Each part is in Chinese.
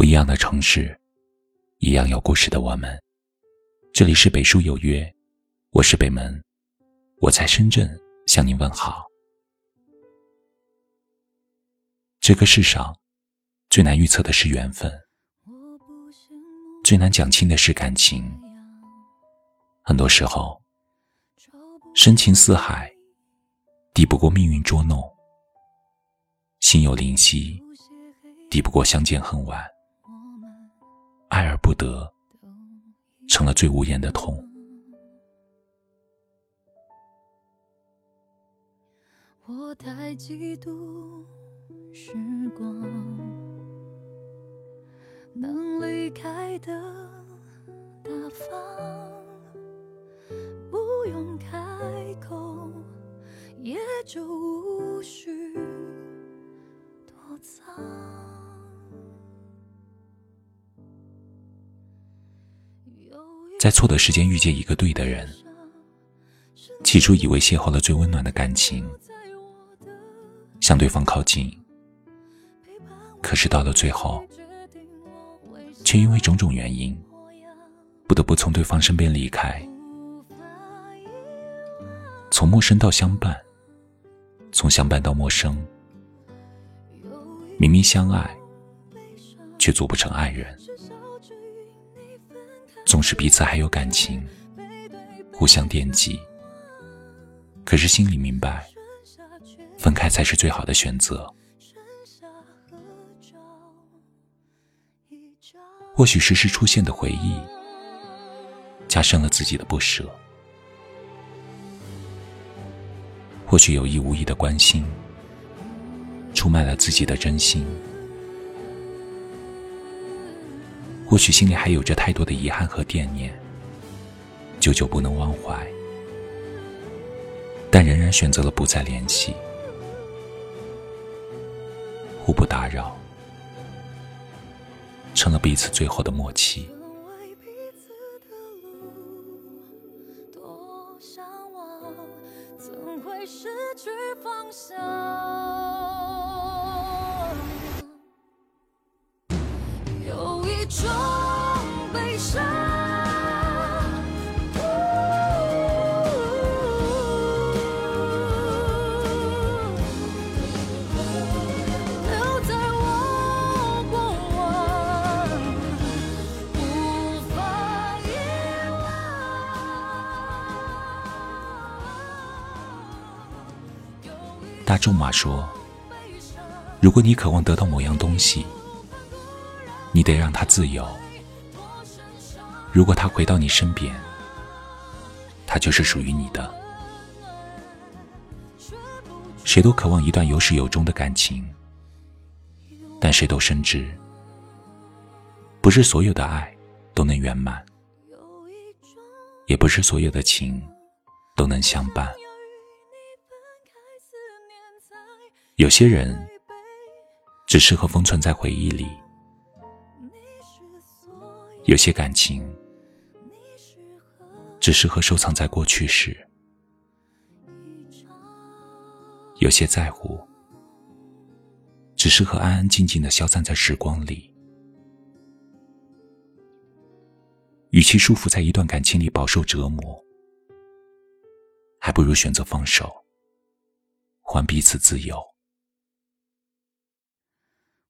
不一样的城市，一样有故事的我们。这里是北书有约，我是北门，我在深圳向您问好。这个世上最难预测的是缘分，最难讲清的是感情。很多时候，深情似海，抵不过命运捉弄；心有灵犀，抵不过相见恨晚。爱而不得，成了最无言的痛。我太嫉妒时光，能离开的大方，不用开口，也就无需躲藏。在错的时间遇见一个对的人，起初以为邂逅了最温暖的感情，向对方靠近，可是到了最后，却因为种种原因，不得不从对方身边离开。从陌生到相伴，从相伴到陌生，明明相爱，却做不成爱人。纵使彼此还有感情，互相惦记，可是心里明白，分开才是最好的选择。或许时时出现的回忆，加深了自己的不舍；或许有意无意的关心，出卖了自己的真心。或许心里还有着太多的遗憾和惦念，久久不能忘怀，但仍然选择了不再联系，互不打扰，成了彼此最后的默契。大仲马说：“如果你渴望得到某样东西，你得让它自由。如果它回到你身边，它就是属于你的。谁都渴望一段有始有终的感情，但谁都深知，不是所有的爱都能圆满，也不是所有的情都能相伴。”有些人只适合封存在回忆里，有些感情只适合收藏在过去时，有些在乎只适合安安静静的消散在时光里。与其束缚在一段感情里饱受折磨，还不如选择放手，还彼此自由。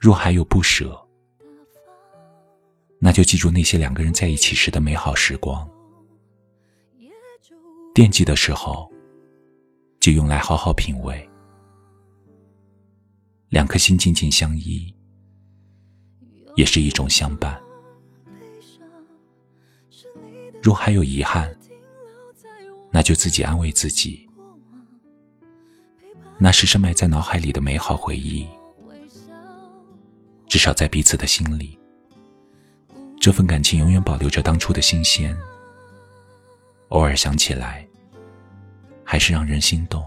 若还有不舍。那就记住那些两个人在一起时的美好时光，惦记的时候，就用来好好品味。两颗心紧紧相依，也是一种相伴。若还有遗憾，那就自己安慰自己，那是深埋在脑海里的美好回忆，至少在彼此的心里，这份感情永远保留着当初的新鲜。偶尔想起来，还是让人心动。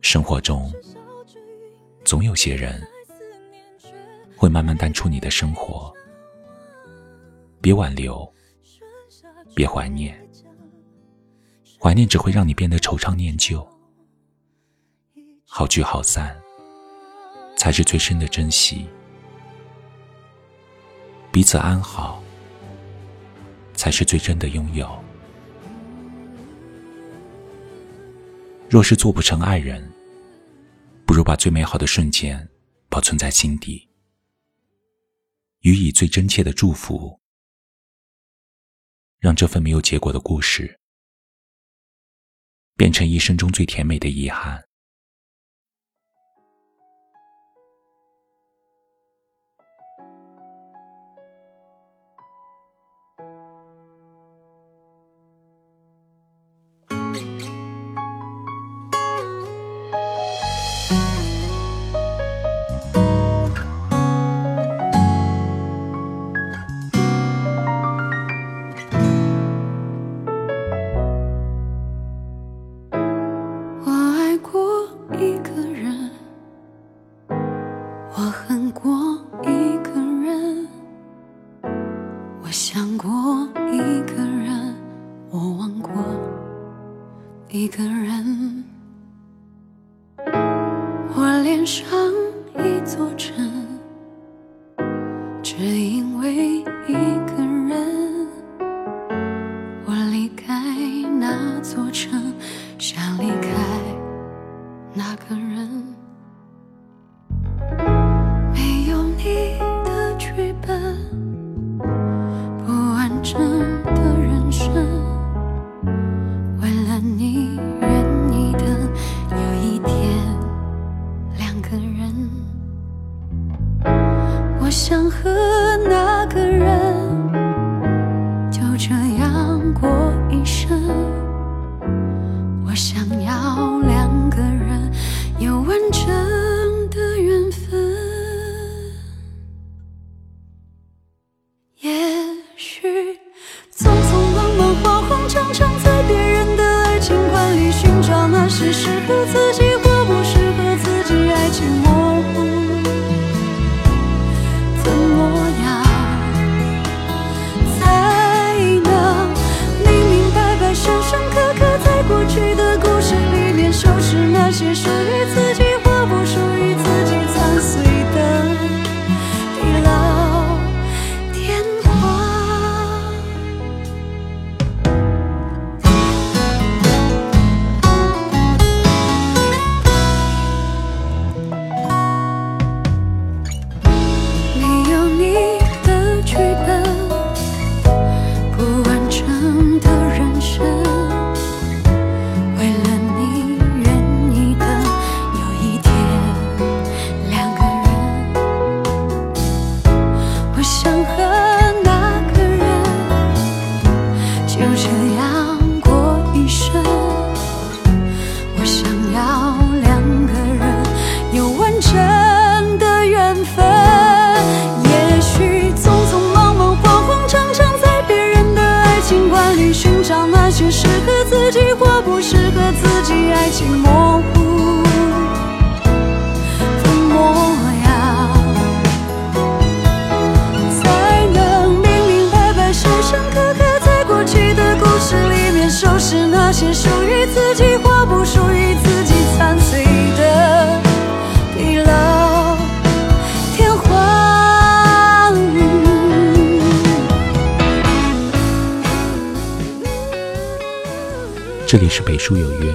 生活中，总有些人会慢慢淡出你的生活。别挽留，别怀念，怀念只会让你变得惆怅念旧。好聚好散，才是最深的珍惜。彼此安好，才是最真的拥有。若是做不成爱人，不如把最美好的瞬间保存在心底，予以最真切的祝福，让这份没有结果的故事变成一生中最甜美的遗憾。想过一个人我忘过一个人。我脸上我想和那个人就这样过一生，我想要两个人有完整的缘分。也许模糊的模样，才能明明白白、深深刻刻，在过去的故事里面，收拾那些属于自己或不属于自己残碎的地老天荒。这里是北书有约。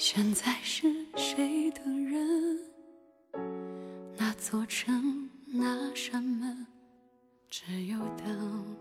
现在是谁的人？那座城，那扇门，只有等。